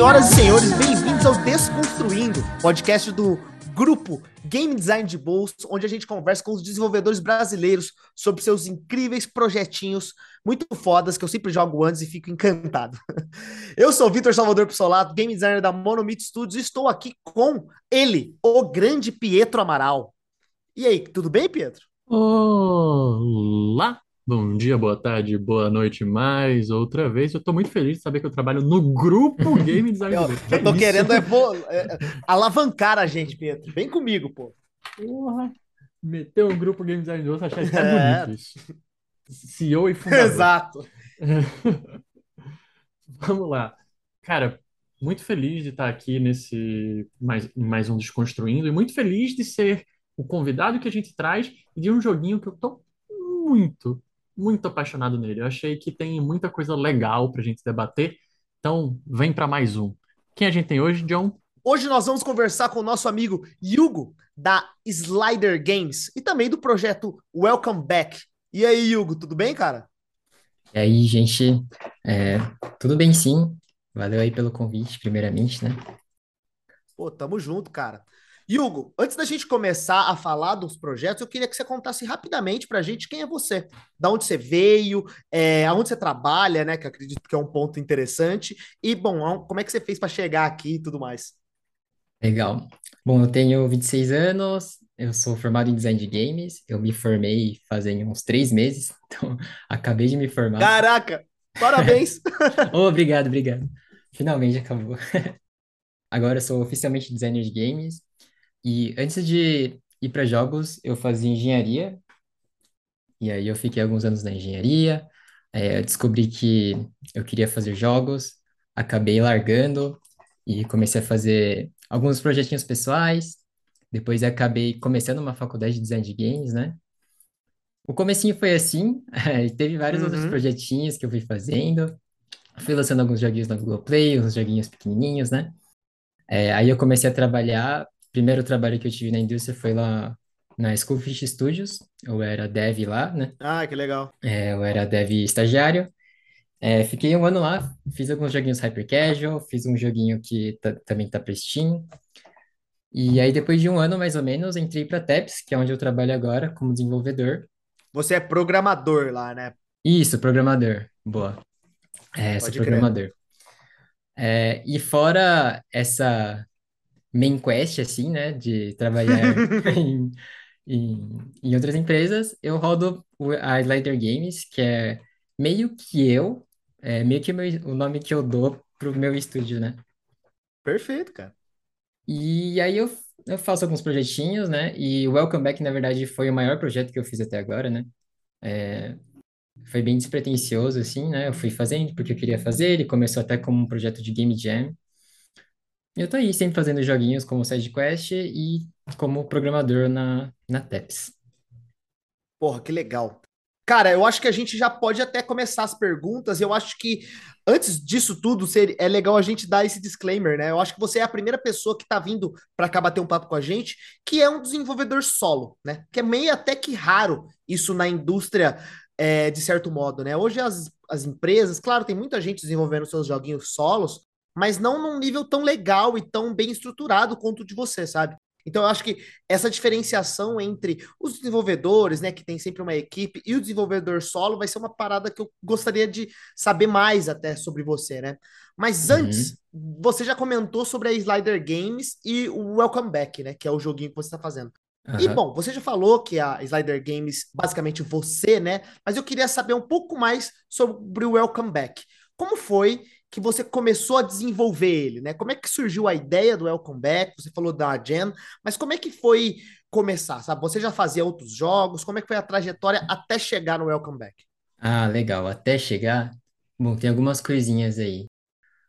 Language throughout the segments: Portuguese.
Senhoras e senhores, bem-vindos ao Desconstruindo, podcast do grupo Game Design de Bolso, onde a gente conversa com os desenvolvedores brasileiros sobre seus incríveis projetinhos muito fodas que eu sempre jogo antes e fico encantado. Eu sou Vitor Salvador Pissolato, game designer da Monomit Studios, e estou aqui com ele, o grande Pietro Amaral. E aí, tudo bem, Pietro? Olá! Bom dia, boa tarde, boa noite mais outra vez. Eu tô muito feliz de saber que eu trabalho no grupo Game Design Eu. Que eu tô querendo é, vo- é, alavancar a gente, Pietro. Vem comigo, pô. Porra! Meter um grupo Game Design Group, achei até É. bonito isso. CEO e fundador. Exato. Vamos lá. Cara, muito feliz de estar aqui nesse mais, mais um Desconstruindo e muito feliz de ser o convidado que a gente traz e de um joguinho que eu tô muito, muito apaixonado nele. Eu achei que tem muita coisa legal pra gente debater. Então, vem para mais um. Quem a gente tem hoje, John? Hoje nós vamos conversar com o nosso amigo Hugo, da Slider Games, e também do projeto Welcome Back. E aí, Hugo, tudo bem, cara? E aí, gente, é, tudo bem sim? Valeu aí pelo convite, primeiramente, né? Pô, tamo junto, cara. Hugo, antes da gente começar a falar dos projetos, eu queria que você contasse rapidamente pra gente quem é você, da onde você veio, é, aonde você trabalha, né? Que eu acredito que é um ponto interessante. E, bom, como é que você fez pra chegar aqui e tudo mais? Legal. Bom, eu tenho 26 anos, eu sou formado em design de games, eu me formei fazem uns três meses, então acabei de me formar. Caraca, parabéns! Oh, obrigado, obrigado. Finalmente acabou. Agora eu sou oficialmente designer de games e antes de ir para jogos, eu fazia engenharia e aí eu fiquei alguns anos na engenharia, eu descobri que eu queria fazer jogos, acabei largando e comecei a fazer alguns projetinhos pessoais, depois acabei começando uma faculdade de design de games, né? O comecinho foi assim, teve vários outros Uhum. projetinhos que eu fui fazendo, fui lançando alguns joguinhos na Google Play, uns joguinhos pequenininhos, né? É, aí eu comecei a trabalhar. Primeiro trabalho que eu tive na indústria foi lá na Schoolfish Studios. Eu era dev lá, né? Ah, que legal. É, eu era dev estagiário. É, fiquei um ano lá, fiz alguns joguinhos hyper casual, fiz um joguinho que ta- também tá Steam. E aí, depois de um ano mais ou menos, entrei pra Teps, que é onde eu trabalho agora como desenvolvedor. Você é programador lá, né? Isso, programador. Boa. É, sou Pode crer. programador. É, e fora essa main quest, assim, né, de trabalhar em, em, em outras empresas, eu rodo a Slider Games, que é meio que eu, é meio que o meu- o nome que eu dou pro meu estúdio, né? Perfeito, cara. E aí eu, eu faço alguns projetinhos, né? E o Welcome Back, na verdade, foi o maior projeto que eu fiz até agora, né? É, foi bem despretensioso, assim, né? Eu fui fazendo porque eu queria fazer, ele começou até como um projeto de Game Jam. Eu tô aí sempre fazendo joguinhos como side quest e como programador na, na Teps. Porra, que legal. Cara, eu acho que a gente já pode até começar as perguntas. Eu acho que antes disso tudo, é legal a gente dar esse disclaimer, né? Eu acho que você é a primeira pessoa que tá vindo para cá bater um papo com a gente, que é um desenvolvedor solo, né? Que é meio até que raro isso na indústria, é, de certo modo, né? Hoje as, as empresas, claro, tem muita gente desenvolvendo seus joguinhos solos, mas não num nível tão legal e tão bem estruturado quanto o de você, sabe? Então, eu acho que essa diferenciação entre os desenvolvedores, né, que tem sempre uma equipe, e o desenvolvedor solo vai ser uma parada que eu gostaria de saber mais até sobre você, né? Mas antes, Uhum. você já comentou sobre a Slider Games e o Welcome Back, né, que é o joguinho que você está fazendo. E Aham. bom, você já falou que a Slider Games, basicamente você, né? Mas eu queria saber um pouco mais sobre o Welcome Back. Como foi que você começou a desenvolver ele, né? Como é que surgiu a ideia do Welcome Back? Você falou da Gen, mas como é que foi começar, sabe? Você já fazia outros jogos? Como é que foi a trajetória até chegar no Welcome Back? Ah, legal. Até chegar. Bom, tem algumas coisinhas aí.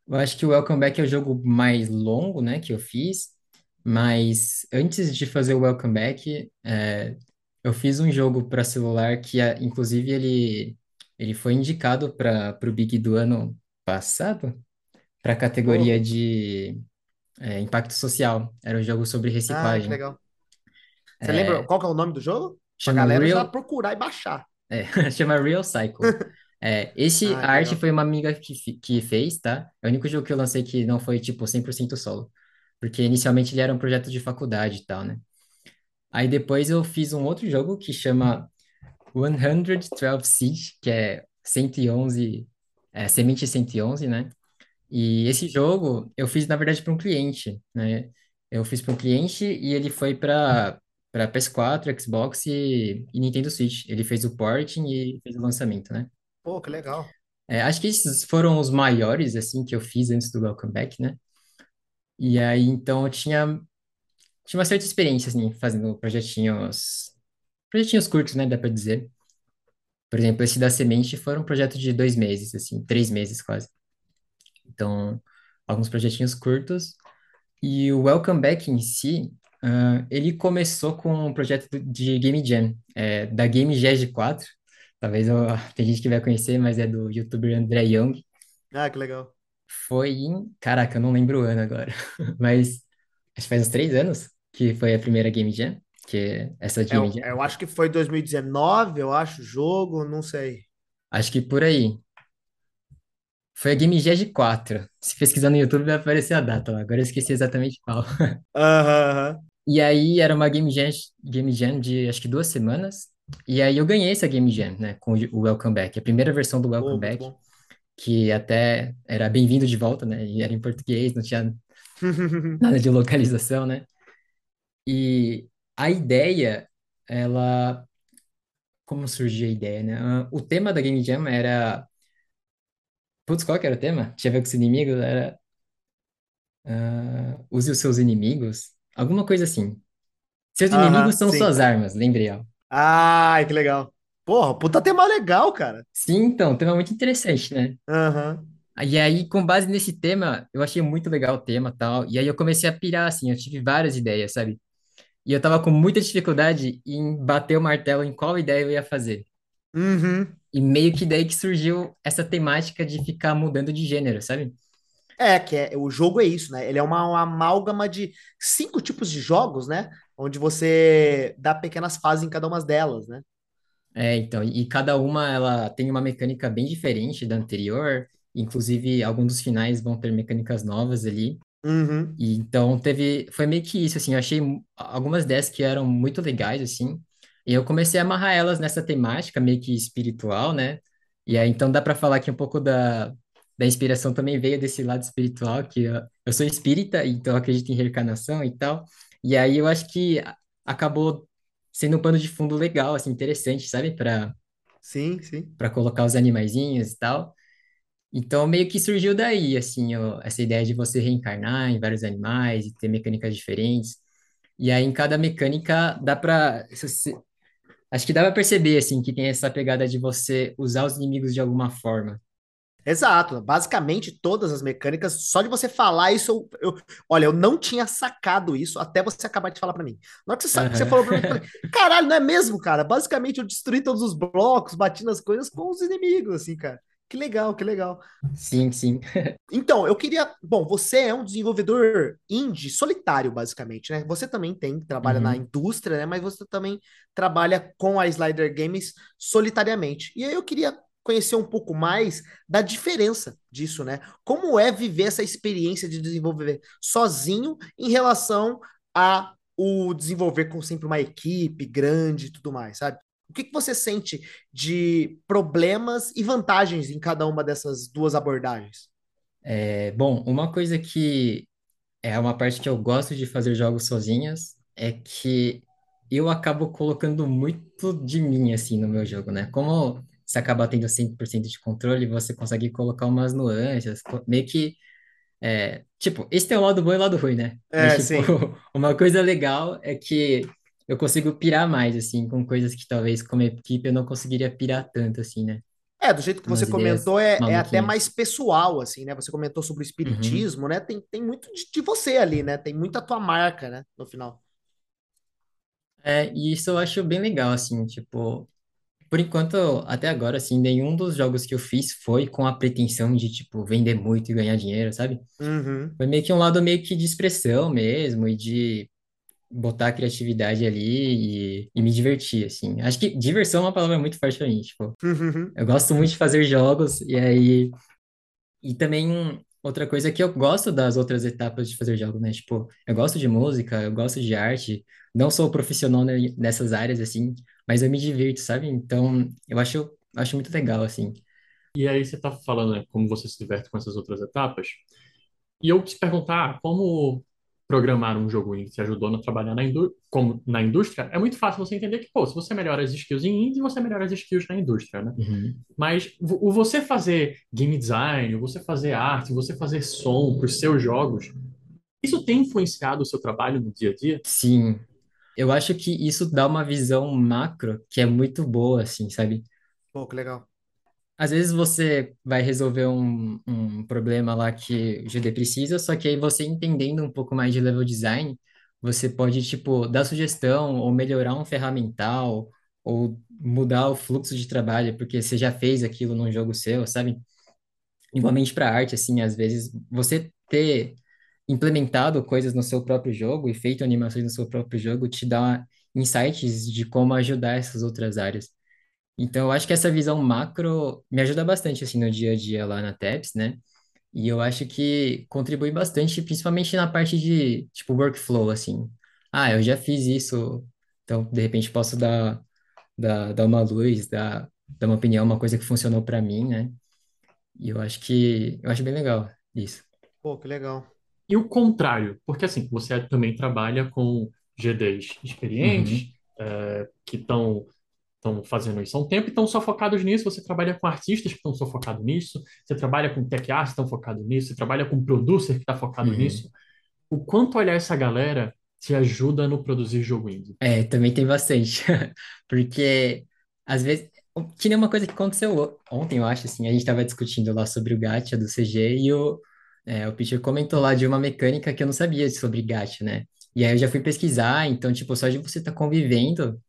Eu acho que o Welcome Back é o jogo mais longo, né, que eu fiz. Mas antes de fazer o Welcome Back, é, eu fiz um jogo para celular que, ah, inclusive, ele, ele foi indicado para o Big do ano passado, para a categoria Pô, de é, impacto social. Era um jogo sobre ah, que reciclagem. legal. Você lembra É, qual que é o nome do jogo? Pra chama galera já Real, procurar e baixar. é, chama Real Cycle. É, esse, Ah, a arte legal. foi uma amiga que, que fez, tá? É o único jogo que eu lancei que não foi, tipo, 100% solo. Porque inicialmente ele era um projeto de faculdade e tal, né? Aí depois eu fiz um outro jogo que chama 112 Siege, que é 111, é, Semente 111, né? E esse jogo eu fiz, na verdade, para um cliente, né? Eu fiz para um cliente e ele foi para para PS4, Xbox e, e Nintendo Switch. Ele fez o porting e fez o lançamento, né? Pô, que legal. É, acho que esses foram os maiores, assim, que eu fiz antes do Welcome Back, né? E aí, então, eu tinha, tinha uma certa experiência, assim, fazendo projetinhos, projetinhos curtos, né? Dá para dizer. Por exemplo, esse da Semente foi um projeto de dois meses, assim, três meses quase. Então, alguns projetinhos curtos. E o Welcome Back em si, ah, ele começou com um projeto de Game Jam, é, da Game Jam 4. Talvez eu, tem gente que vai conhecer, mas é do youtuber André Young. Ah, que legal. Foi em. Caraca, eu não lembro o ano agora. Mas acho que faz uns três anos que foi a primeira Game Jam, que é essa É, Game eu, eu acho que foi 2019, eu acho, jogo, não sei. Acho que por aí. Foi a Game Jam 4. Se pesquisar no YouTube vai aparecer a data lá. Agora eu esqueci exatamente qual. Aham, aham. E aí era uma Game Jam, Game Jam de acho que duas semanas. E aí eu ganhei essa Game Jam, né, com o Welcome Back. A primeira versão do Welcome muito Back, que até era bem-vindo de volta, né? E era em português, não tinha nada de localização, né? E a ideia, ela. Como surgiu a ideia, né? Ah, O tema da Game Jam era. Putz, qual que era o tema? Tinha a ver com os inimigos? Era. ah, use os seus inimigos? Alguma coisa assim. Seus inimigos são sim. suas armas, lembrei, ó. Ai, que legal. Porra, puta tema legal, cara. Sim, então, tema muito interessante, né? Aham. E aí, com base nesse tema, eu achei muito legal o tema e tal. E aí eu comecei a pirar, assim, eu tive várias ideias, sabe? E eu tava com muita dificuldade em bater o martelo em qual ideia eu ia fazer. Uhum. E meio que daí que surgiu essa temática de ficar mudando de gênero, sabe? É, que é, o jogo é isso, né? Ele é uma, uma amálgama de cinco tipos de jogos, né? Onde você dá pequenas fases em cada uma delas, né? É, então, e cada uma ela tem uma mecânica bem diferente da anterior. Inclusive, alguns dos finais vão ter mecânicas novas ali. Uhum. E então teve, foi meio que isso, assim, eu achei algumas dessas que eram muito legais, assim, e eu comecei a amarrar elas nessa temática meio que espiritual, né? E aí então dá para falar que um pouco da, da inspiração também veio desse lado espiritual, que eu, eu sou espírita, então acredito em reencarnação e tal, e aí eu acho que acabou sendo um pano de fundo legal, assim, interessante, sabe? Para Sim, sim. para colocar os animaizinhos e tal. Então, meio que surgiu daí, assim, ó, essa ideia de você reencarnar em vários animais e ter mecânicas diferentes. E aí, em cada mecânica, dá pra... você- Acho que dá pra perceber, assim, que tem essa pegada de você usar os inimigos de alguma forma. Exato. Basicamente, todas as mecânicas, só de você falar isso, eu, eu- olha, eu não tinha sacado isso até você acabar de falar pra mim. Na hora que você, sa- que você falou pra mim, eu falei, caralho, não é mesmo, cara? Basicamente, eu destruí todos os blocos, bati nas coisas com os inimigos, assim, cara. Que legal, que legal. Sim, sim. Então, eu queria. Bom, você é um desenvolvedor indie solitário, basicamente, né? Você também tem, trabalha na Uhum. indústria, né? Mas você também trabalha com a Slider Games solitariamente. E aí eu queria conhecer um pouco mais da diferença disso, né? Como é viver essa experiência de desenvolver sozinho em relação a o desenvolver com sempre uma equipe grande e tudo mais, sabe? O que que você sente de problemas e vantagens em cada uma dessas duas abordagens? É, bom, uma coisa que é uma parte que eu gosto de fazer jogos sozinhas é que eu acabo colocando muito de mim, assim, no meu jogo, né? Como você acaba tendo 100% de controle, você consegue colocar umas nuances, meio que, é, tipo, esse tem o lado bom e o lado ruim, né? Mas, É, tipo, sim. uma coisa legal é que eu consigo pirar mais, assim, com coisas que talvez como equipe eu não conseguiria pirar tanto, assim, né? É, do jeito que você comentou, é, é até mais pessoal, assim, né? Você comentou sobre o Uhum. espiritismo, né? Tem, tem muito de, de você ali, né? Tem muita tua marca, né? No final. É, e isso eu acho bem legal, assim, tipo, Por enquanto, até agora, assim, nenhum dos jogos que eu fiz foi com a pretensão de, tipo, vender muito e ganhar dinheiro, sabe? Uhum. Foi meio que um lado meio que de expressão mesmo e de botar a criatividade ali e, e me divertir, assim. Acho que diversão é uma palavra muito forte pra mim, tipo, eu gosto muito de fazer jogos e aí e também outra coisa é que eu gosto das outras etapas de fazer jogos, né? Tipo, eu gosto de música, eu gosto de arte, não sou profissional ne- nessas áreas assim, mas eu me divirto, sabe? Então, eu acho acho muito legal assim. E aí você está falando, né, como você se diverte com essas outras etapas. E eu te perguntar como programar um jogo indie te ajudou a trabalhar na, indú como na indústria, é muito fácil você entender que, pô, se você melhora as skills em indie, você melhora as skills na indústria, né? Uhum. Mas o você fazer game design, o você fazer arte, você fazer som para os seus jogos, isso tem influenciado o seu trabalho no dia a dia? Sim, eu acho que isso dá uma visão macro que é muito boa, assim, sabe? Pô, que legal. Às vezes você vai resolver um, um problema lá que o GD precisa, só que aí você entendendo um pouco mais de level design, você pode, tipo, dar sugestão ou melhorar um ferramental ou mudar o fluxo de trabalho, porque você já fez aquilo num jogo seu, sabe? Igualmente para arte, assim, às vezes você ter implementado coisas no seu próprio jogo e feito animações no seu próprio jogo te dá insights de como ajudar essas outras áreas. Então, eu acho que essa visão macro me ajuda bastante, assim, no dia a dia lá na TEPS, né? E eu acho que contribui bastante, principalmente na parte de, tipo, workflow, assim. Ah, eu já fiz isso, então, de repente, posso dar, dar, dar uma luz, dar, dar uma opinião, uma coisa que funcionou para mim, né? E eu acho que, eu acho bem legal isso. Pô, que legal. E o contrário, porque assim, você também trabalha com GDs experientes, Uhum, eh, que estão estão fazendo isso há um tempo e estão só focados nisso. Você trabalha com artistas que estão só focados nisso, você trabalha com tech artists que estão focados nisso, você trabalha com producer que está focado uhum. nisso. O quanto olhar essa galera te ajuda no produzir jogo indie? É, também tem bastante. Porque, às vezes, que nem uma coisa que aconteceu ontem, eu acho, assim, a gente tava discutindo lá sobre o gacha do CG e o, é, o Pitcher comentou lá de uma mecânica que eu não sabia sobre gacha, né? E aí eu já fui pesquisar, então, tipo, só de você estar convivendo,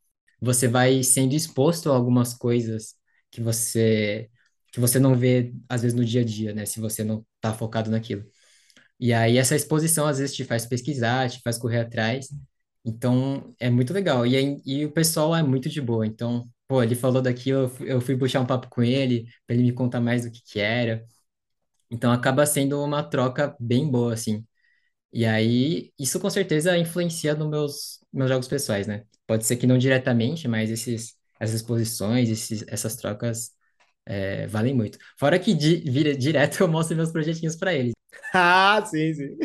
você vai sendo exposto a algumas coisas que você, que você não vê, às vezes, no dia a dia, né? Se você não tá focado naquilo. E aí essa exposição às vezes te faz pesquisar, te faz correr atrás. Então é muito legal. E, e o pessoal é muito de boa. Então, pô, ele falou daquilo, eu fui puxar um papo com ele, para ele me contar mais do que que era. Então acaba sendo uma troca bem boa, assim. E aí isso com certeza influencia nos meus, meus jogos pessoais, né? Pode ser que não diretamente, mas esses, essas exposições, esses, essas trocas é, valem muito. Fora que di, vira, direto eu mostro meus projetinhos para ele. Ah, sim, sim.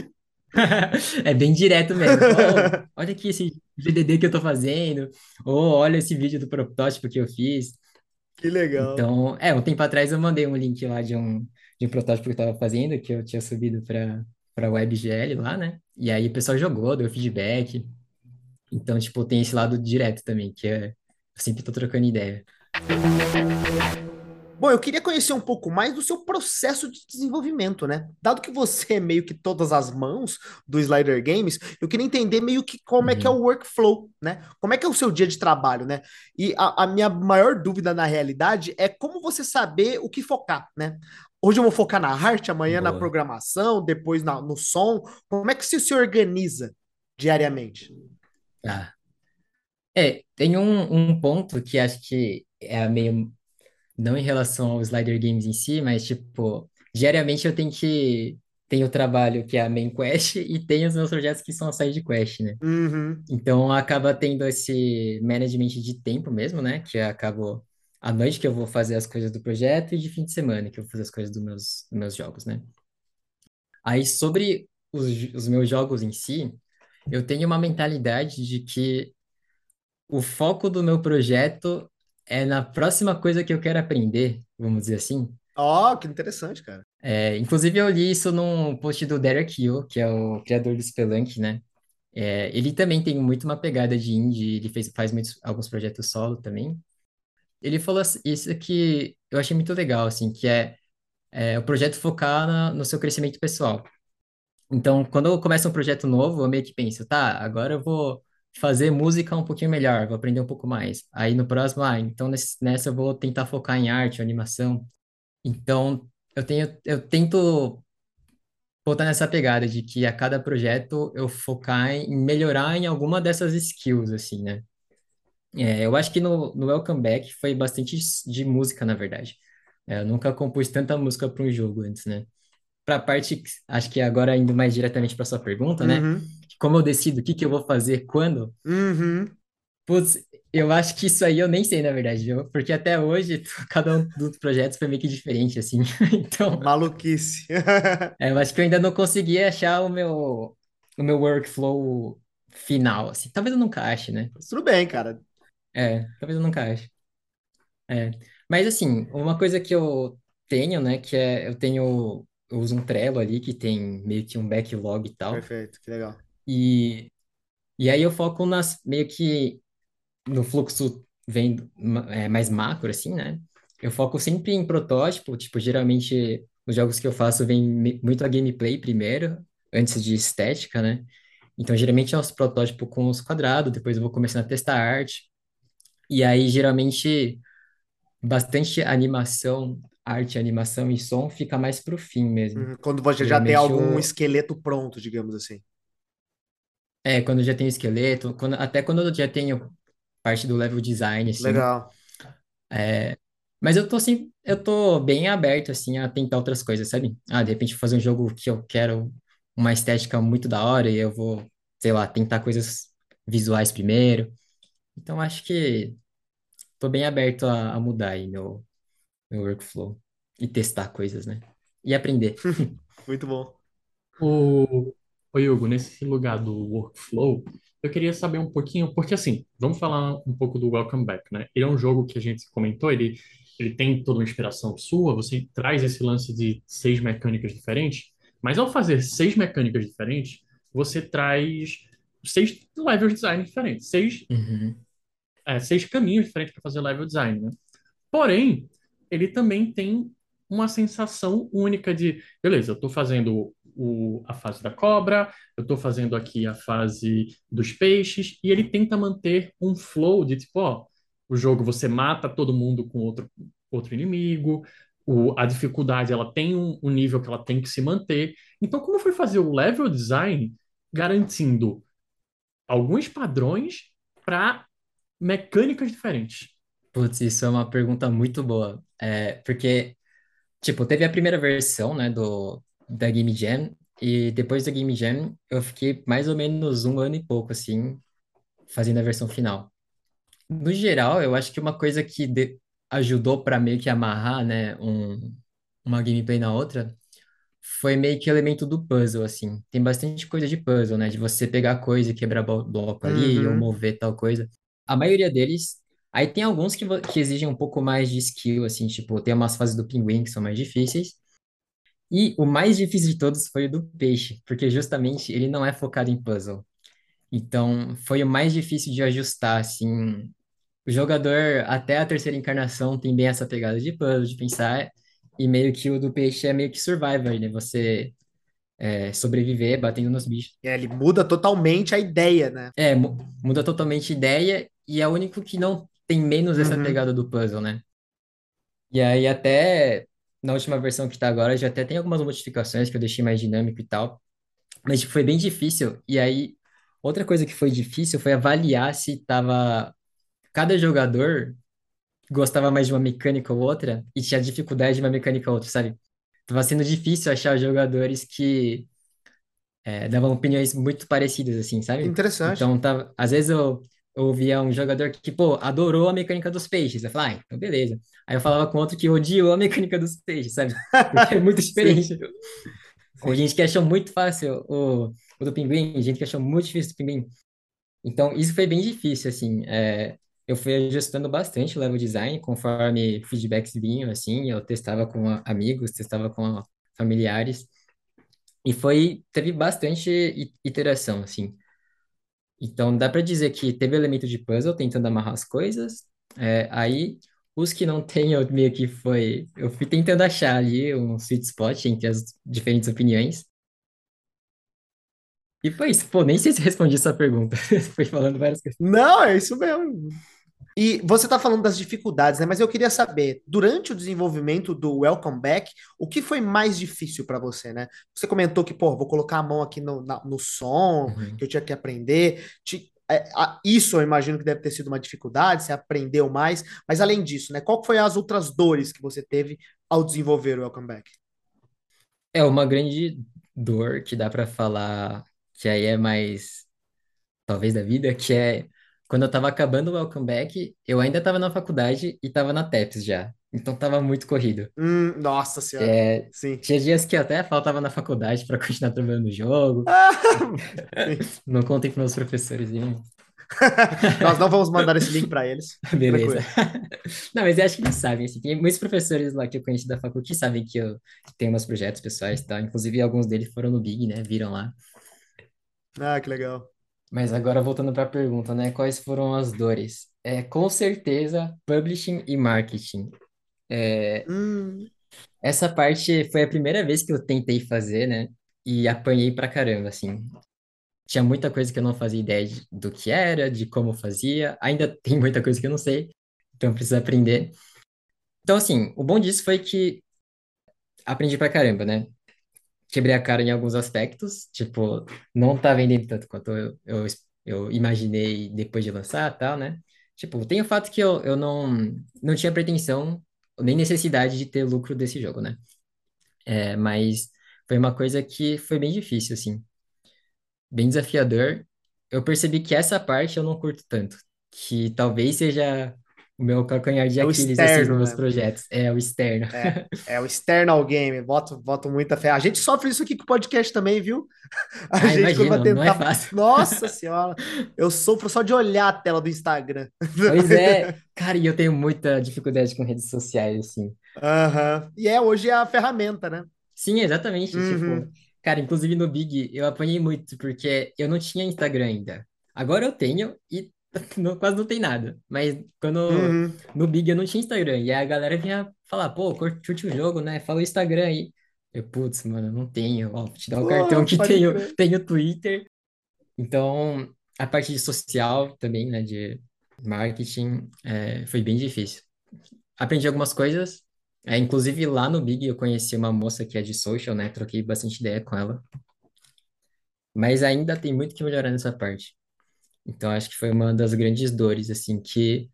É bem direto mesmo. "Ô, olha aqui esse VDD que eu tô fazendo, ou olha esse vídeo do protótipo que eu fiz. Que legal. Então, é, um tempo atrás eu mandei um link lá de um, de um protótipo que eu tava fazendo, que eu tinha subido para para WebGL lá, né? E aí o pessoal jogou, deu feedback. Então, tipo, tem esse lado direto também, que é, eu sempre tô trocando ideia. Bom, eu queria conhecer um pouco mais do seu processo de desenvolvimento, né? Dado que você é meio que todas as mãos do Slider Games, eu queria entender meio que como é que é o Uhum, workflow, né? Como é que é o seu dia de trabalho, né? E a, a minha maior dúvida na realidade é como você saber o que focar, né? Hoje eu vou focar na arte, amanhã na boa. programação, depois na- no som. Como é que você se organiza diariamente? Tá. É, tem um, um ponto que acho que é meio não em relação ao Slider Games em si, mas tipo, diariamente eu tenho que tenho o trabalho que é a main quest e tenho os meus projetos que são a side quest, né? Uhum. Então acaba tendo esse management de tempo mesmo, né? Que acabo à noite que eu vou fazer as coisas do projeto e de fim de semana que eu vou fazer as coisas dos meus, dos meus jogos, né? Aí sobre os, os meus jogos em si, eu tenho uma mentalidade de que o foco do meu projeto é na próxima coisa que eu quero aprender, vamos dizer assim. Ó, que interessante, cara. É, inclusive, eu li isso num post do Derek Yu, que é o criador do Spelunk, né? É, ele também tem muito uma pegada de indie, ele fez, faz muitos, alguns projetos solo também. Ele falou assim- isso que eu achei muito legal, assim, que é, é o projeto focar na- no seu crescimento pessoal. Então, quando eu começo um projeto novo, eu meio que penso, tá, agora eu vou fazer música um pouquinho melhor, vou aprender um pouco mais. Aí no próximo, ah, então nesse- nessa eu vou tentar focar em arte, animação. Então, eu tenho, eu tento voltar nessa pegada de que a cada projeto eu focar em melhorar em alguma dessas skills, assim, né? É, eu acho que no, no Welcome Back foi bastante de música, na verdade. É, eu nunca compus tanta música para um jogo antes, né? Para a parte, acho que agora indo mais diretamente para sua pergunta, né? Uhum, Como eu decido o que que eu vou fazer quando? uhum. Putz, eu acho que isso aí eu nem sei, na verdade, viu? Porque até hoje, cada um dos projetos foi meio que diferente, assim. Então, Maluquice. é, eu acho que eu ainda não consegui achar o meu, o meu workflow final, assim. Talvez eu nunca ache, né? Tudo bem, cara. É, talvez eu nunca ache. É. Mas, assim, uma coisa que eu tenho, né, que é, eu tenho, eu uso um Trello ali, que tem meio que um backlog e tal. Perfeito, que legal. E, e aí eu foco nas, meio que no fluxo vem é, mais macro, assim, né? Eu foco sempre em protótipo, tipo, geralmente os jogos que eu faço vem muito a gameplay primeiro, antes de estética, né? Então, geralmente é os protótipos com os quadrados, depois eu vou começando a testar a arte, e aí geralmente bastante animação, arte, animação e som fica mais pro fim mesmo. Uhum, Quando você já tem algum eu, esqueleto pronto, digamos assim. é, quando já tenho esqueleto, quando, até quando eu já tenho parte do level design, assim, Legal. Mas eu tô assim, eu tô bem aberto assim a tentar outras coisas, sabe? Ah, de repente fazer um jogo que eu quero uma estética muito da hora e eu vou, sei lá, tentar coisas visuais primeiro. Então acho que tô bem aberto a, a mudar aí meu, meu workflow e testar coisas, né? E aprender. Muito bom. O, o Hugo, nesse lugar do workflow, eu queria saber um pouquinho, porque assim, vamos falar um pouco do Welcome Back, né? Ele é um jogo que a gente comentou, ele, ele tem toda uma inspiração sua, você traz esse lance de seis mecânicas diferentes, mas ao fazer seis mecânicas diferentes, você traz seis level design diferentes, seis, Uhum. é, seis caminhos diferentes para fazer level design, né? Porém, ele também tem uma sensação única de, beleza, eu estou fazendo o, a fase da cobra, eu estou fazendo aqui a fase dos peixes, e ele tenta manter um flow de tipo, ó, o jogo você mata todo mundo com outro, outro inimigo, o, a dificuldade ela tem um, um nível que ela tem que se manter. Então, como foi fazer o level design garantindo alguns padrões para mecânicas diferentes? Putz, isso é uma pergunta muito boa. É, porque, tipo, teve a primeira versão, né, do, da Game Jam, e depois da Game Jam eu fiquei mais ou menos um ano e pouco, assim, fazendo a versão final. No geral, eu acho que uma coisa que de- ajudou para meio que amarrar, né, um, uma gameplay na outra, foi meio que elemento do puzzle, assim. Tem bastante coisa de puzzle, né, de você pegar coisa e quebrar blo- bloco ali, ou Uhum. mover tal coisa. A maioria deles, aí tem alguns que, que exigem um pouco mais de skill, assim, tipo, tem umas fases do pinguim que são mais difíceis. E o mais difícil de todos foi o do peixe, porque justamente ele não é focado em puzzle. Então, foi o mais difícil de ajustar, assim, o jogador, até a terceira encarnação, tem bem essa pegada de puzzle, de pensar, e meio que o do peixe é meio que survival, né? Você é, sobreviver batendo nos bichos. É, ele muda totalmente a ideia, né? É, mu- muda totalmente a ideia, e é o único que não tem menos essa Uhum. pegada do puzzle, né? E aí, até na última versão que tá agora, já até tem algumas modificações que eu deixei mais dinâmico e tal, mas tipo, foi bem difícil. E aí, outra coisa que foi difícil foi avaliar se tava. Cada jogador gostava mais de uma mecânica ou outra e tinha dificuldade de uma mecânica ou outra, sabe? Tava sendo difícil achar jogadores que é, davam opiniões muito parecidas, assim, sabe? interessante. Então, tava, às vezes eu, eu ouvia um jogador que, pô, adorou a mecânica dos peixes. Eu falava, ah, então beleza. Aí eu falava com outro que odiou a mecânica dos peixes, sabe? Porque é muito diferente. Sim. gente que achou muito fácil o, o do pinguim, gente que achou muito difícil do pinguim. Então, isso foi bem difícil, assim. É, eu fui ajustando bastante o level design conforme feedbacks vinham, assim. Eu testava com amigos, testava com familiares. E foi, teve bastante iteração, assim. Então, dá para dizer que teve elemento de puzzle tentando amarrar as coisas. É, aí, os que não tem, eu meio que foi... Eu fui tentando achar ali um sweet spot entre as diferentes opiniões. E foi isso. Pô, nem sei se respondi essa pergunta. Foi falando várias coisas. Não, é isso mesmo. E você está falando das dificuldades, né? Mas eu queria saber, durante o desenvolvimento do Welcome Back, o que foi mais difícil para você, né? Você comentou que, pô, vou colocar a mão aqui no, na- no som, Uhum. que eu tinha que aprender. Te- é, a- isso eu imagino que deve ter sido uma dificuldade, você aprendeu mais. Mas além disso, né? Qual foi as outras dores que você teve ao desenvolver o Welcome Back? É uma grande dor que dá pra falar que aí é mais, talvez, da vida, que é quando eu tava acabando o Welcome Back, eu ainda tava na faculdade e tava na TEPS já. Então tava muito corrido. Hum, nossa senhora. É, Sim. tinha dias que até faltava na faculdade pra continuar trabalhando no jogo. Ah. Não contem pros meus professores, hein? Nós não vamos mandar esse link para eles. Beleza. Não, mas eu acho que eles sabem, assim, tem muitos professores lá que eu conheci da faculdade que sabem que eu tenho meus projetos pessoais, tá? Inclusive, alguns deles foram no Big, né? Viram lá. Ah, que legal. Mas agora, voltando para a pergunta, né? Quais foram as dores? É, com certeza, publishing e marketing. É, Hum, essa parte foi a primeira vez que eu tentei fazer, né? E apanhei pra caramba, assim. Tinha muita coisa que eu não fazia ideia de- do que era, de como fazia. Ainda tem muita coisa que eu não sei, então eu preciso aprender. Então, assim, o bom disso foi que aprendi pra caramba, né? Quebrei a cara em alguns aspectos, tipo, não tá vendendo tanto quanto eu, eu, eu imaginei depois de lançar, tal, né? Tipo, tem o fato que eu, eu não, não tinha pretensão nem necessidade de ter lucro desse jogo, né? É, mas foi uma coisa que foi bem difícil, assim, bem desafiador. Eu percebi que essa parte eu não curto tanto, que talvez seja o meu calcanhar de é Aquiles, assim, nos externo, meus né? projetos, é o externo. É, é o external game. Boto, boto muita fé. A gente sofre isso aqui com o podcast também, viu? A Ah, gente, quando vai imagino, não é tentar. fácil. Nossa senhora, eu sofro só de olhar a tela do Instagram. Pois é, cara, e eu tenho muita dificuldade com redes sociais, assim. Aham. E é, hoje é a ferramenta, né? Sim, exatamente, Uhum. tipo, cara, inclusive no Big eu apanhei muito, porque eu não tinha Instagram ainda. Agora eu tenho e não- quase não tem nada. Mas quando Uhum. no Big eu não tinha Instagram, e aí a galera vinha falar, pô, curte o jogo, né? Fala o Instagram aí. Eu, putz, mano, não tenho. Ó, vou te dar um Pô, cartão que tenho, tenho Twitter. Então, a parte de social também, né, de marketing, é, foi bem difícil. Aprendi algumas coisas, é, inclusive lá no Big eu conheci uma moça que é de social, né, troquei bastante ideia com ela, mas ainda tem muito que melhorar nessa parte. Então, acho que foi uma das grandes dores, assim, que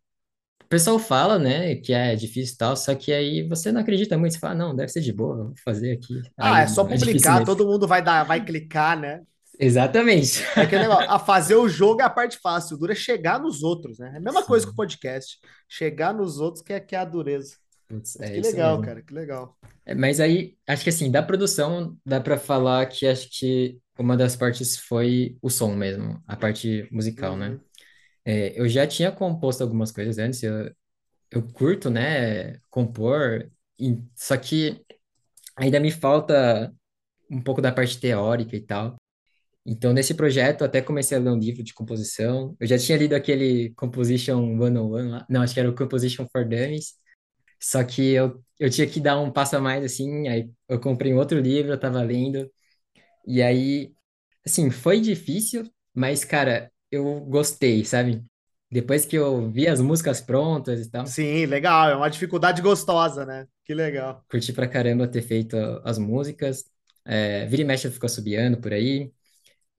o pessoal fala, né, que é difícil e tal, só que aí você não acredita muito, você fala, não, deve ser de boa, vou fazer aqui. Ah, Aí é só é publicar, todo mundo vai dar, vai clicar, né? Exatamente. É aquele negócio, a fazer o jogo é a parte fácil, o duro é chegar nos outros, né? É a mesma coisa com o Sim, podcast. Chegar nos outros que é, que é a dureza. putz, é que legal, mesmo. cara, que legal. É, Mas aí, acho que assim, da produção, dá pra falar que acho que uma das partes foi o som mesmo, a parte musical, né? Uhum. É, eu já tinha composto algumas coisas antes, eu, eu curto, né, compor, e- só que ainda me falta um pouco da parte teórica e tal. Então, nesse projeto, até comecei a ler um livro de composição. Eu já tinha lido aquele Composition 101 lá, não, acho que era o Composition for Dummies, só que eu, eu tinha que dar um passo a mais, assim, aí eu comprei um outro livro, eu tava lendo, e aí, assim, foi difícil, mas, cara, eu gostei, sabe? Depois que eu vi as músicas prontas e tal, Sim, legal, é uma dificuldade gostosa, né? Que legal. curti pra caramba ter feito as músicas. É, vira e mexe eu fico assobiando por aí.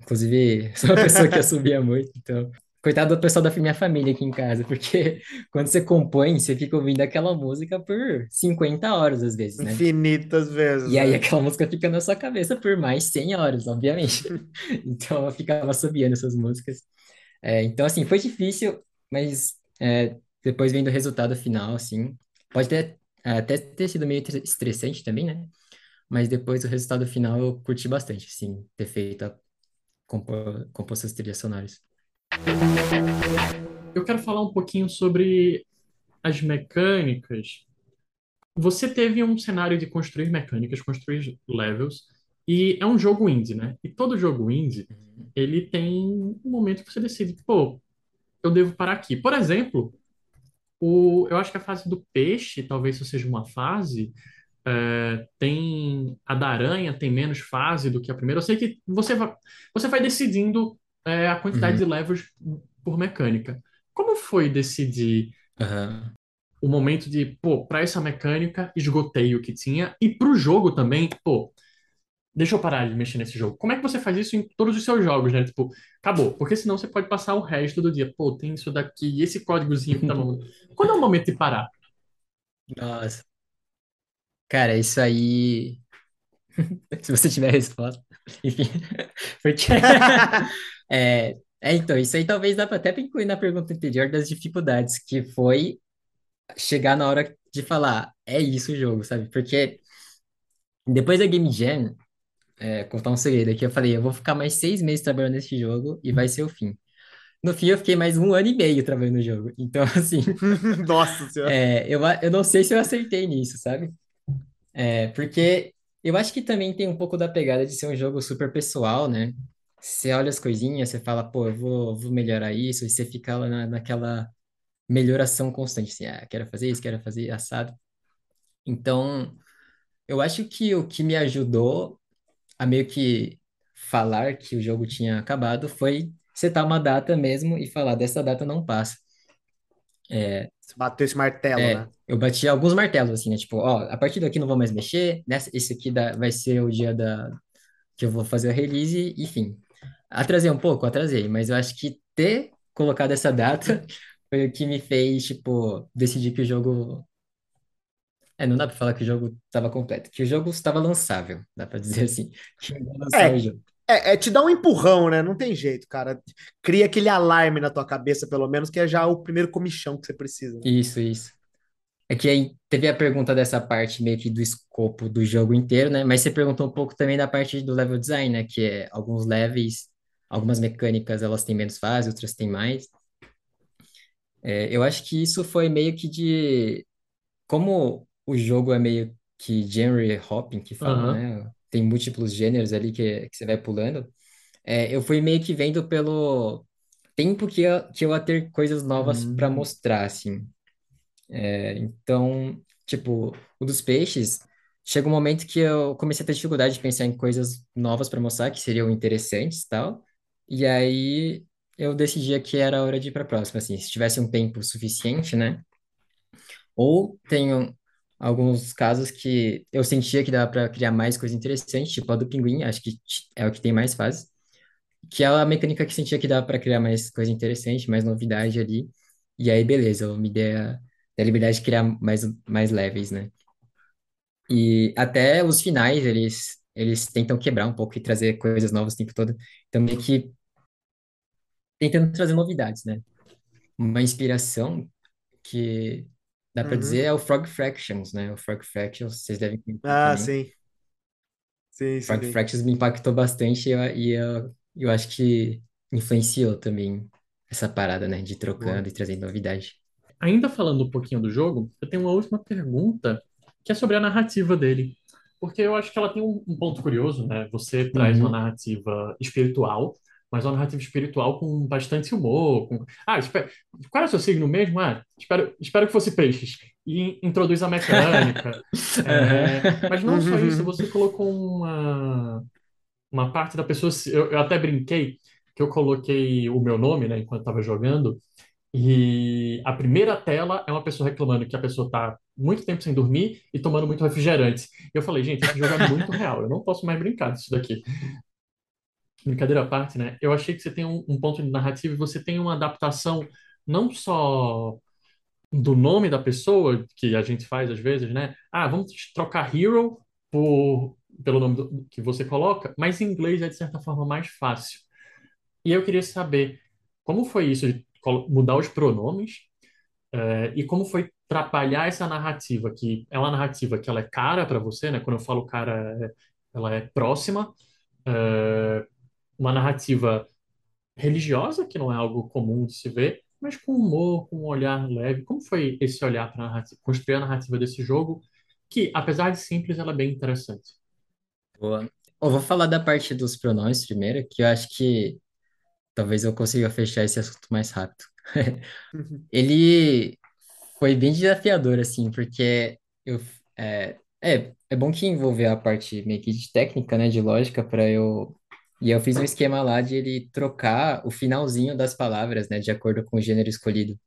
Inclusive, sou uma pessoa que assobia muito, então. Coitado do pessoal da minha família aqui em casa, porque quando você compõe, você fica ouvindo aquela música por 50 horas às vezes, né? Infinitas vezes, E aí né? aquela música fica na sua cabeça por mais 100 horas, obviamente. Então eu ficava assobiando essas músicas. É, então, assim, foi difícil, mas é, depois vendo o resultado final, assim, pode ter, até ter sido meio estressante também, né? Mas depois o resultado final eu curti bastante, assim, ter feito a compo composto as trilhas sonoras. Eu quero falar um pouquinho sobre as mecânicas. Você teve um cenário de construir mecânicas, construir levels, e é um jogo indie, né? E todo jogo indie, ele tem um momento que você decide, pô, eu devo parar aqui. Por exemplo, o, eu acho que a fase do peixe, talvez isso seja uma fase, é, tem a da aranha tem menos fase do que a primeira. Eu sei que você vai, você vai decidindo é, a quantidade de Uhum. levels por mecânica. como foi decidir Aham. o momento de, pô, para essa mecânica, esgotei o que tinha, e pro jogo também, pô, deixa eu parar de mexer nesse jogo. Como é que você faz isso em todos os seus jogos, né? Tipo, acabou, porque senão você pode passar o resto do dia, pô, tem isso daqui, esse códigozinho que tá no... Quando é o momento de parar? Nossa. Cara, isso aí. Se você tiver resposta. Enfim. Porque. É, é, então, isso aí talvez dá pra até incluir na pergunta anterior das dificuldades, que foi chegar na hora de falar, é isso o jogo, sabe? Porque depois da Game Jam, é, contar um segredo aqui, eu falei, eu vou ficar mais seis meses trabalhando nesse jogo e vai ser o fim. No fim, eu fiquei mais um ano e meio trabalhando no jogo. Então, assim, Nossa senhora. é, eu, eu não sei se eu acertei nisso, sabe? É, porque eu acho que também tem um pouco da pegada de ser um jogo super pessoal, né? Você olha as coisinhas, você fala, pô, eu vou, vou melhorar isso, e você fica lá na, naquela melhoração constante, assim, ah, quero fazer isso, quero fazer assado. Então, eu acho que o que me ajudou a meio que falar que o jogo tinha acabado foi setar uma data mesmo e falar, dessa data não passa. Você bateu esse martelo, É, né? eu bati alguns martelos, assim, né? Tipo, ó, a partir daqui não vou mais mexer, nessa, esse aqui dá, vai ser o dia da, que eu vou fazer o release, enfim. Atrasei um pouco, atrasei, mas eu acho que ter colocado essa data foi o que me fez, tipo, decidir que o jogo. É, não dá pra falar que o jogo estava completo, que o jogo estava lançável, dá pra dizer assim, É, é, é te dar um empurrão, né? Não tem jeito, cara. Cria aquele alarme na tua cabeça, pelo menos, que é já o primeiro comichão que você precisa. né? Isso, isso. É que aí teve a pergunta dessa parte meio que do escopo do jogo inteiro, né? Mas você perguntou um pouco também da parte do level design, né? Que é alguns levels, algumas mecânicas elas têm menos fase, outras têm mais. É, eu acho que isso foi meio que de como o jogo é meio que genre hopping que falam, Aham. né? Tem múltiplos gêneros ali que, que você vai pulando. É, eu fui meio que vendo pelo tempo que eu, que eu ia ter coisas novas para Hum. mostrar, assim. É, então, tipo, o dos peixes, chega um momento que eu comecei a ter dificuldade de pensar em coisas novas para mostrar, que seriam interessantes tal. E aí eu decidia que era hora de ir para próxima, assim, se tivesse um tempo suficiente, né? Ou tenho alguns casos que eu sentia que dava para criar mais coisa interessante, tipo a do pinguim, acho que é o que tem mais fases, que é a mecânica que sentia que dava para criar mais coisa interessante, mais novidade ali. E aí, beleza, eu me dei a, dei a liberdade de criar mais, mais levels, né? E até os finais, eles, eles tentam quebrar um pouco e trazer coisas novas o tempo todo. Então, meio que tentando trazer novidades, né? Uma inspiração que dá para dizer Uhum. é o Frog Fractions, né? O Frog Fractions, vocês devem Ah, também. sim. Sim, sim, Frog sim. Fractions me impactou bastante e eu, e eu, eu acho que influenciou também essa parada, né? De Boa. trocando e trazendo novidade. Ainda falando um pouquinho do jogo, eu tenho uma última pergunta, que é sobre a narrativa dele. Porque eu acho que ela tem um, um ponto curioso, né? Você traz uma Uhum. narrativa espiritual, mas uma narrativa espiritual com bastante humor. Com... Ah, espera... qual é o seu signo mesmo? Ah, espero, espero que fosse peixes. E introduz a mecânica. É. Mas não só isso, você colocou uma, uma parte da pessoa. Eu, eu até brinquei que eu coloquei o meu nome, né, enquanto estava jogando. E a primeira tela é uma pessoa reclamando que a pessoa está muito tempo sem dormir e tomando muito refrigerante. Eu falei, gente, esse jogo é muito real, eu não posso mais brincar disso daqui. Brincadeira à parte, né? Eu achei que você tem um, um ponto de narrativa e você tem uma adaptação não só do nome da pessoa, que a gente faz às vezes, né? Ah, vamos trocar hero por, pelo nome do- que você coloca, mas em inglês é de certa forma mais fácil. E eu queria saber como foi isso de mudar os pronomes eh, e como foi trabalhar essa narrativa, que é uma narrativa que ela é cara para você, né? Quando eu falo cara, é- ela é próxima, eh, uma narrativa religiosa, que não é algo comum de se ver, mas com humor, com um olhar leve. Como foi esse olhar para construir a narrativa desse jogo, que, apesar de simples, ela é bem interessante? Boa. Eu vou falar da parte dos pronomes primeiro, que eu acho que talvez eu consiga fechar esse assunto mais rápido. Ele foi bem desafiador, assim, porque eu, é, é, é bom que envolver a parte meio que de técnica, né, de lógica, para eu E eu fiz um esquema lá de ele trocar o finalzinho das palavras, né, de acordo com o gênero escolhido.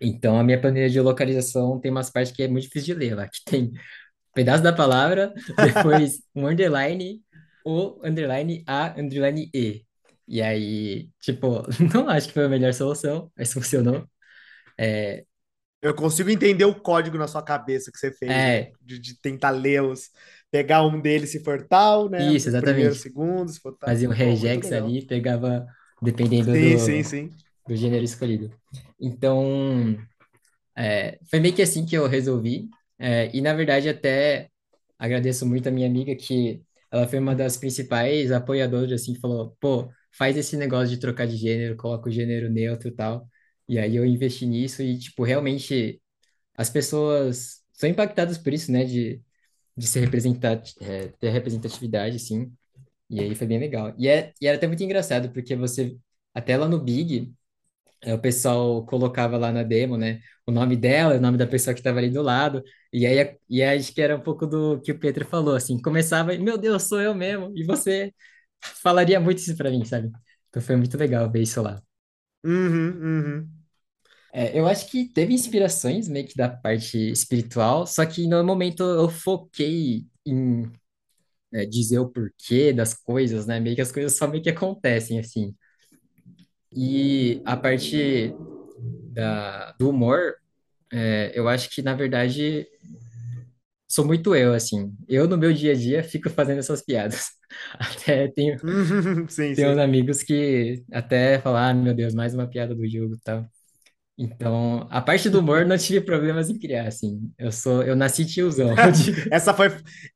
Então, a minha planilha de localização tem umas partes que é muito difícil de ler lá, que tem pedaço da palavra, depois um underline, o underline, a underline e. E aí, tipo, não acho que foi a melhor solução, mas funcionou. É, Eu consigo entender o código na sua cabeça que você fez, é, De, de tentar lê-los, pegar um deles se for tal, né? isso, O primeiro, exatamente. segundo, se for tal. Fazia um regex ali, pegava dependendo Sim, sim, do, sim. do gênero escolhido. Então, é, foi meio que assim que eu resolvi. É, e na verdade, até agradeço muito a minha amiga que ela foi uma das principais apoiadoras, assim, que falou, pô, faz esse negócio de trocar de gênero, coloca o gênero neutro e tal. E aí eu investi nisso e, tipo, realmente as pessoas são impactadas por isso, né, de, de ser representati é, ter representatividade, assim. E aí foi bem legal. E, é, e era até muito engraçado, porque você, até lá no Big, é, o pessoal colocava lá na demo, né? O nome dela, o nome da pessoa que estava ali do lado. E aí, e aí acho que era um pouco do que o Pedro falou, assim, começava, meu Deus, sou eu mesmo. E você falaria muito isso pra mim, sabe? Então foi muito legal ver isso lá. Uhum, uhum. É, eu acho que teve inspirações meio que da parte espiritual, só que no momento eu foquei em é, dizer o porquê das coisas, né? Meio que as coisas só meio que acontecem, assim. E a parte da, do humor, é, eu acho que, na verdade, sou muito eu, assim. Eu, no meu dia a dia, fico fazendo essas piadas. Até tenho, Sim, tenho uns sim. amigos que até falam, ah, meu Deus, mais uma piada do jogo e tal. Então, a parte do humor não tive problemas em criar, assim. Eu sou, eu nasci tiozão. Essa foi,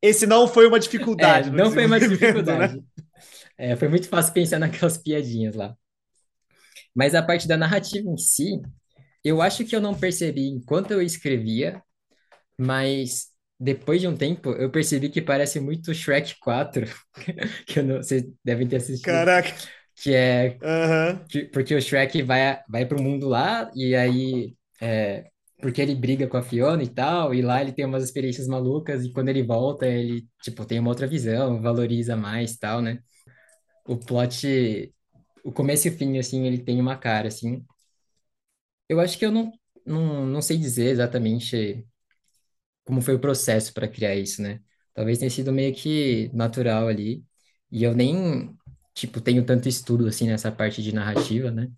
esse não foi uma É, dificuldade no não foi uma né? dificuldade. É, foi muito fácil pensar naquelas piadinhas lá. Mas a parte da narrativa em si, eu acho que eu não percebi enquanto eu escrevia, mas depois de um tempo eu percebi que parece muito Shrek 4, que eu não, vocês devem ter assistido, Caraca. que é Aham. que- porque o Shrek vai vai para o mundo lá e aí é, porque ele briga com a Fiona e tal, e lá ele tem umas experiências malucas e quando ele volta ele tipo tem uma outra visão, valoriza mais, tal, né? O plot, o começo e o fim assim, ele tem uma cara assim. Eu acho que eu não não, não sei dizer exatamente como foi o processo para criar isso, né? Talvez tenha sido meio que natural ali. E eu nem, tipo, tenho tanto estudo assim nessa parte de narrativa, né?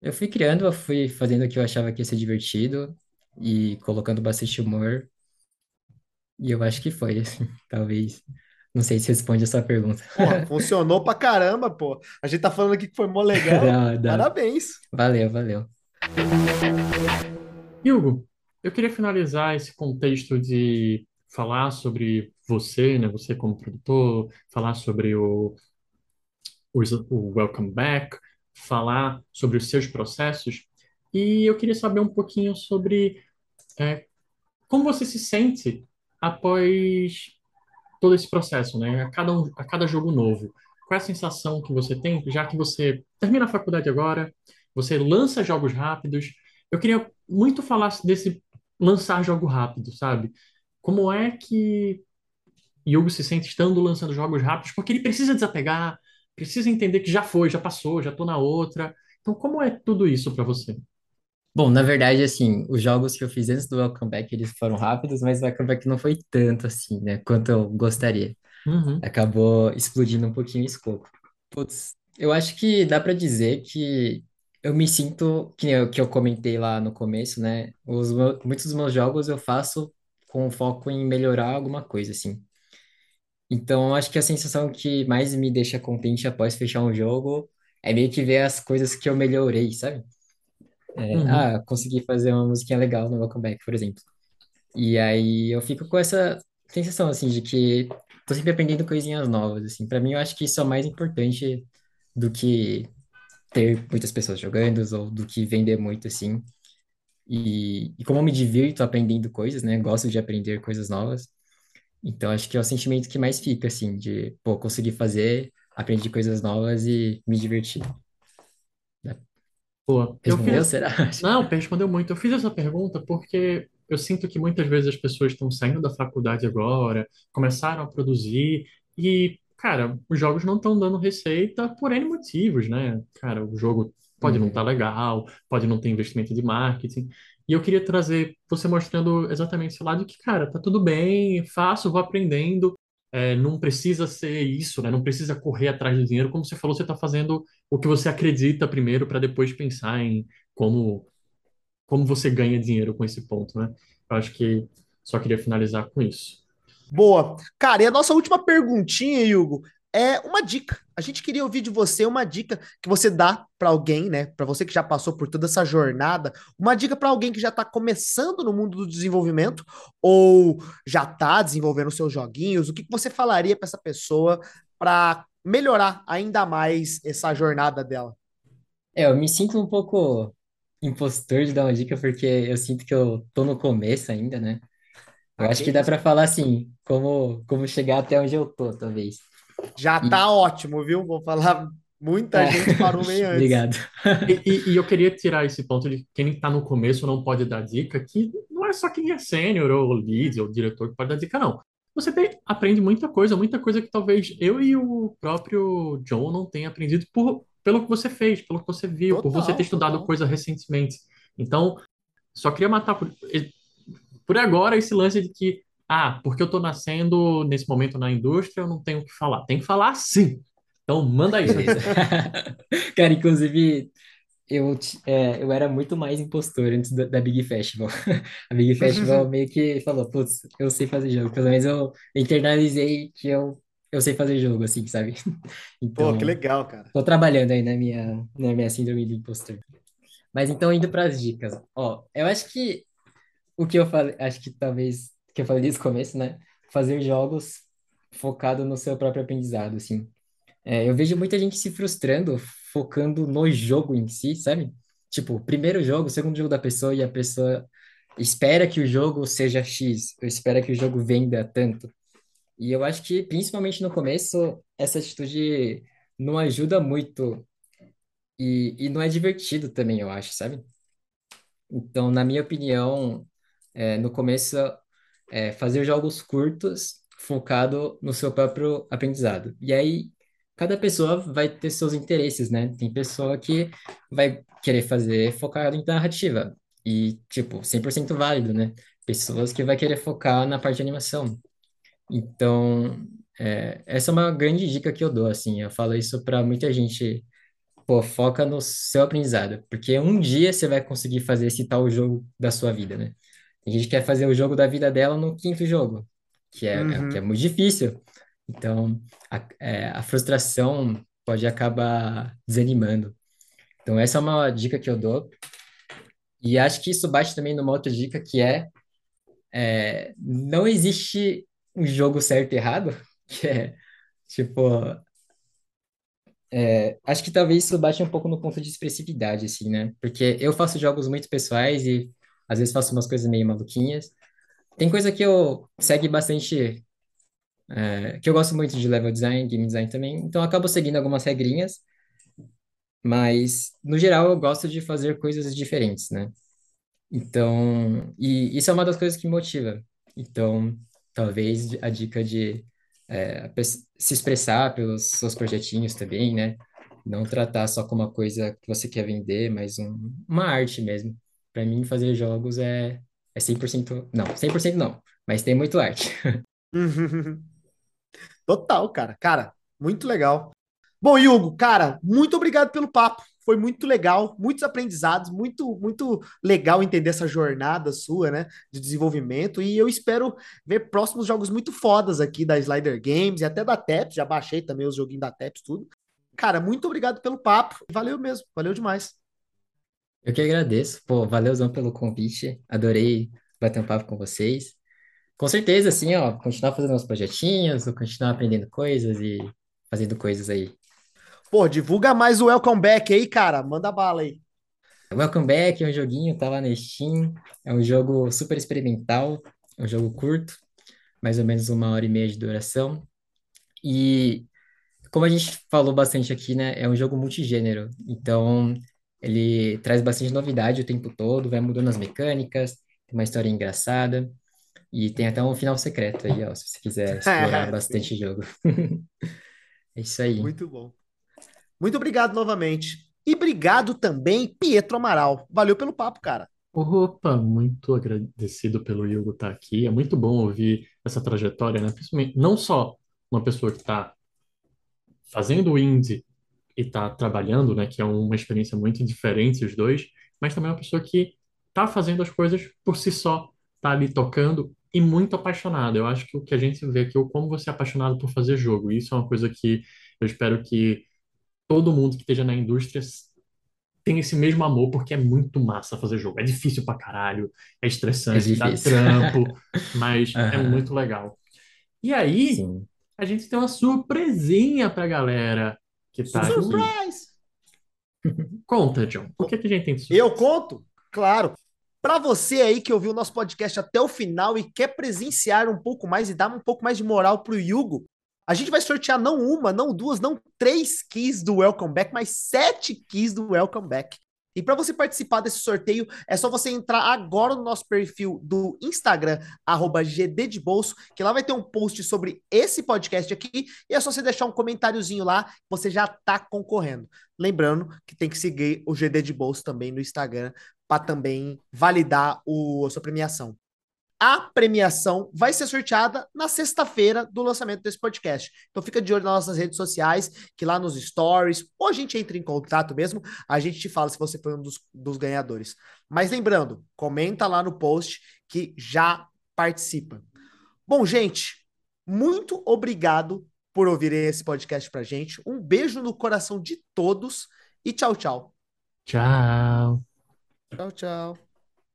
Eu fui criando, eu fui fazendo o que eu achava que ia ser divertido e colocando bastante humor. E eu acho que foi, assim, talvez. Não sei se responde a sua pergunta. Porra, funcionou pra caramba, pô. A gente tá falando aqui que foi mó legal. Dá, dá. Parabéns. Valeu, valeu. Hugo, eu queria finalizar esse contexto de falar sobre você, né? Você como produtor, falar sobre o, o, o Welcome Back, falar sobre os seus processos. E eu queria saber um pouquinho sobre é, como você se sente após todo esse processo, né? A cada, um- a cada jogo novo. Qual é a sensação que você tem, já que você termina a faculdade agora, você lança jogos rápidos? Eu queria muito falar desse lançar jogo rápido, sabe? Como é que Yugo se sente estando lançando jogos rápidos? Porque ele precisa desapegar, precisa entender que já foi, já passou, já tô na outra. Então, como é tudo isso para você? Bom, na verdade, assim, os jogos que eu fiz antes do Welcome Back, eles foram rápidos, mas o Welcome Back não foi tanto assim, né, quanto eu gostaria. Uhum. acabou explodindo um pouquinho o escopo. Putz, eu acho que dá para dizer que eu me sinto, que eu, que eu comentei lá no começo, né? Os, muitos dos meus jogos eu faço com foco em melhorar alguma coisa, assim. Então, eu acho que a sensação que mais me deixa contente após fechar um jogo é meio que ver as coisas que eu melhorei, sabe? É, Uhum. ah, consegui fazer uma musiquinha legal no Welcome Back, por exemplo. E aí eu fico com essa sensação, assim, de que tô sempre aprendendo coisinhas novas, assim. Para mim, eu acho que isso é mais importante do que ter muitas pessoas jogando ou do que vender muito, assim. E, e como eu me divirto aprendendo coisas, né? Gosto de aprender coisas novas. Então, acho que é o sentimento que mais fica, assim, de, pô, conseguir fazer, aprender coisas novas e me divertir. né? Boa. Eu Respondeu, fiz, será? Não, respondeu muito. Eu fiz essa pergunta porque eu sinto que muitas vezes as pessoas estão saindo da faculdade agora, começaram a produzir e, cara, os jogos não estão dando receita por N motivos, né? Cara, o jogo pode não estar Uhum. legal, pode não ter investimento de marketing. E eu queria trazer você mostrando exatamente esse lado que, cara, tá tudo bem, faço, vou aprendendo, é, não precisa ser isso, né? Não precisa correr atrás do dinheiro. Como você falou, você está fazendo o que você acredita primeiro para depois pensar em como, como você ganha dinheiro com esse ponto, né? Eu acho que só queria finalizar com isso. Boa. Cara, e a nossa última perguntinha, Hugo, é uma dica. A gente queria ouvir de você uma dica que você dá para alguém, né? Para você que já passou por toda essa jornada, uma dica para alguém que já está começando no mundo do desenvolvimento ou já está desenvolvendo seus joguinhos. O que que você falaria para essa pessoa para melhorar ainda mais essa jornada dela? É, eu me sinto um pouco impostor de dar uma dica, porque eu sinto que eu tô no começo ainda, né? Eu acho que dá cara. falar assim, como, como chegar até onde eu tô, talvez. Já E, tá ótimo, viu? Vou falar, muita é, gente parou bem antes. obrigado. E, e- e eu queria tirar esse ponto de quem está no começo não pode dar dica, que não é só quem é sênior ou lead ou diretor que pode dar dica, não. Você tem- aprende muita coisa, muita coisa que talvez eu e o próprio John não tenha aprendido por, pelo que você fez, pelo que você viu, por você ter Total, estudado total. coisa recentemente. Então, só queria matar por, por agora esse lance de que, ah, porque eu estou nascendo nesse momento na indústria, eu não tenho o que falar. Tem que falar sim. Então, manda aí. Cara, inclusive, eu, é, eu era muito mais impostor antes da, da Big Festival. A Big Festival meio que falou, putz, eu sei fazer jogo. Pelo menos eu internalizei que eu, eu sei fazer jogo, assim, sabe? Pô, que Então, legal, cara. tô trabalhando aí na minha, na minha síndrome do impostor. Mas então, indo para as dicas. Ó, eu acho que o que eu falei, acho que talvez, que eu falei desde o começo, né? Fazer jogos focado no seu próprio aprendizado, assim. É, eu vejo muita gente se frustrando, focando no jogo em si, sabe? Tipo, primeiro jogo, segundo jogo da pessoa e a pessoa espera que o jogo seja X, ou espera que o jogo venda tanto. E eu acho que, principalmente no começo, essa atitude não ajuda muito e, e não é divertido também, eu acho, sabe? Então, na minha opinião, é, no começo, é, fazer jogos curtos, focado no seu próprio aprendizado. E aí, cada pessoa vai ter seus interesses, né? Tem pessoa que vai querer fazer focado em narrativa. E, tipo, 100% válido, né? Pessoas que vai querer focar na parte de animação. Então, é, essa é uma grande dica que eu dou, assim. Eu falo isso para muita gente Pô, foca no seu aprendizado, porque um dia você vai conseguir fazer esse tal jogo da sua vida, né? Tem gente que quer fazer o jogo da vida dela no quinto jogo, que é, é, que é Uhum. muito difícil. Então, a, é, a frustração pode acabar desanimando. Então, essa é uma dica que eu dou. E acho que isso bate também numa outra dica, que é, é, não existe um jogo certo e errado, que é, tipo, Acho que talvez isso bate um pouco no ponto de expressividade, assim, né? Porque eu faço jogos muito pessoais e às vezes faço umas coisas meio maluquinhas. Tem coisa que eu segue bastante, é, que eu gosto muito de level design, game design também, então eu acabo seguindo algumas regrinhas, mas no geral eu gosto de fazer coisas diferentes, né? Então, e isso é uma das coisas que me motiva. Então, talvez a dica de é, se expressar pelos seus projetinhos também, né? Não tratar só como uma coisa que você quer vender, mas um- uma arte mesmo. Para mim, fazer jogos é, é 100%, não, 100% não, mas tem muito arte. Total, cara. Cara, muito legal. Bom, Hugo, cara, muito obrigado pelo papo. Foi muito legal, muitos aprendizados, muito, muito legal entender essa jornada sua, né, de desenvolvimento. E eu espero ver próximos jogos muito fodas aqui da Slider Games e até da Taps. Já baixei também os joguinhos da Taps, tudo. Cara, muito obrigado pelo papo. Valeu mesmo, valeu demais. Eu que agradeço, pô, valeuzão pelo convite, adorei bater um papo com vocês. Com certeza, assim, ó, continuar fazendo uns projetinhos, vou continuar aprendendo coisas e fazendo coisas aí. Pô, divulga mais o Welcome Back aí, cara. Manda bala aí. Welcome Back é um joguinho, tá lá na Steam, é um jogo super experimental, é um jogo curto, mais ou menos uma hora e meia de duração. E como a gente falou bastante aqui, né, é um jogo multigênero, então ele traz bastante novidade o tempo todo, vai mudando as mecânicas, tem uma história engraçada e tem até um final secreto aí, ó, se você quiser explorar Sim. bastante o jogo. É isso aí. Muito bom. Muito obrigado novamente. E obrigado também, Pietro Amaral. Valeu pelo papo, cara. Opa, muito agradecido pelo Hugo estar aqui. É muito bom ouvir essa trajetória, né? Principalmente, não só uma pessoa que está fazendo o indie e está trabalhando, né? Que é uma experiência muito diferente os dois, mas também uma pessoa que está fazendo as coisas por si só, está ali tocando e muito apaixonado. Eu acho que o que a gente vê aqui é o como você é apaixonado por fazer jogo. E isso é uma coisa que eu espero que todo mundo que esteja na indústria tenha esse mesmo amor, porque é muito massa fazer jogo. É difícil pra caralho, é É estressante, dá difícil. trampo, mas é Aham, muito legal. E aí, sim. a gente tem uma surpresinha pra galera que tá aqui. Surprise! Conta, John, o que é que a gente tem de Eu surpresa? conto? Claro. Para você aí que ouviu o nosso podcast até o final e quer presenciar um pouco mais e dar um pouco mais de moral pro Yugo, a gente vai sortear não uma, não duas, não três keys do Welcome Back, mas sete keys do Welcome Back. E para você participar desse sorteio, é só você entrar agora no nosso perfil do Instagram, arroba GD de Bolso, que lá vai ter um post sobre esse podcast aqui, e é só você deixar um comentáriozinho lá, você já tá concorrendo. Lembrando que tem que seguir o GD de Bolso também no Instagram, para também validar o, a sua premiação. A premiação vai ser sorteada na sexta-feira do lançamento desse podcast. Então fica de olho nas nossas redes sociais, que lá nos stories, ou a gente entra em contato mesmo, a gente te fala se você foi um dos, dos ganhadores. Mas lembrando, comenta lá no post que já participa. Bom, gente, muito obrigado por ouvirem esse podcast pra gente. Um beijo no coração de todos e tchau, tchau. Tchau! Tchau, tchau.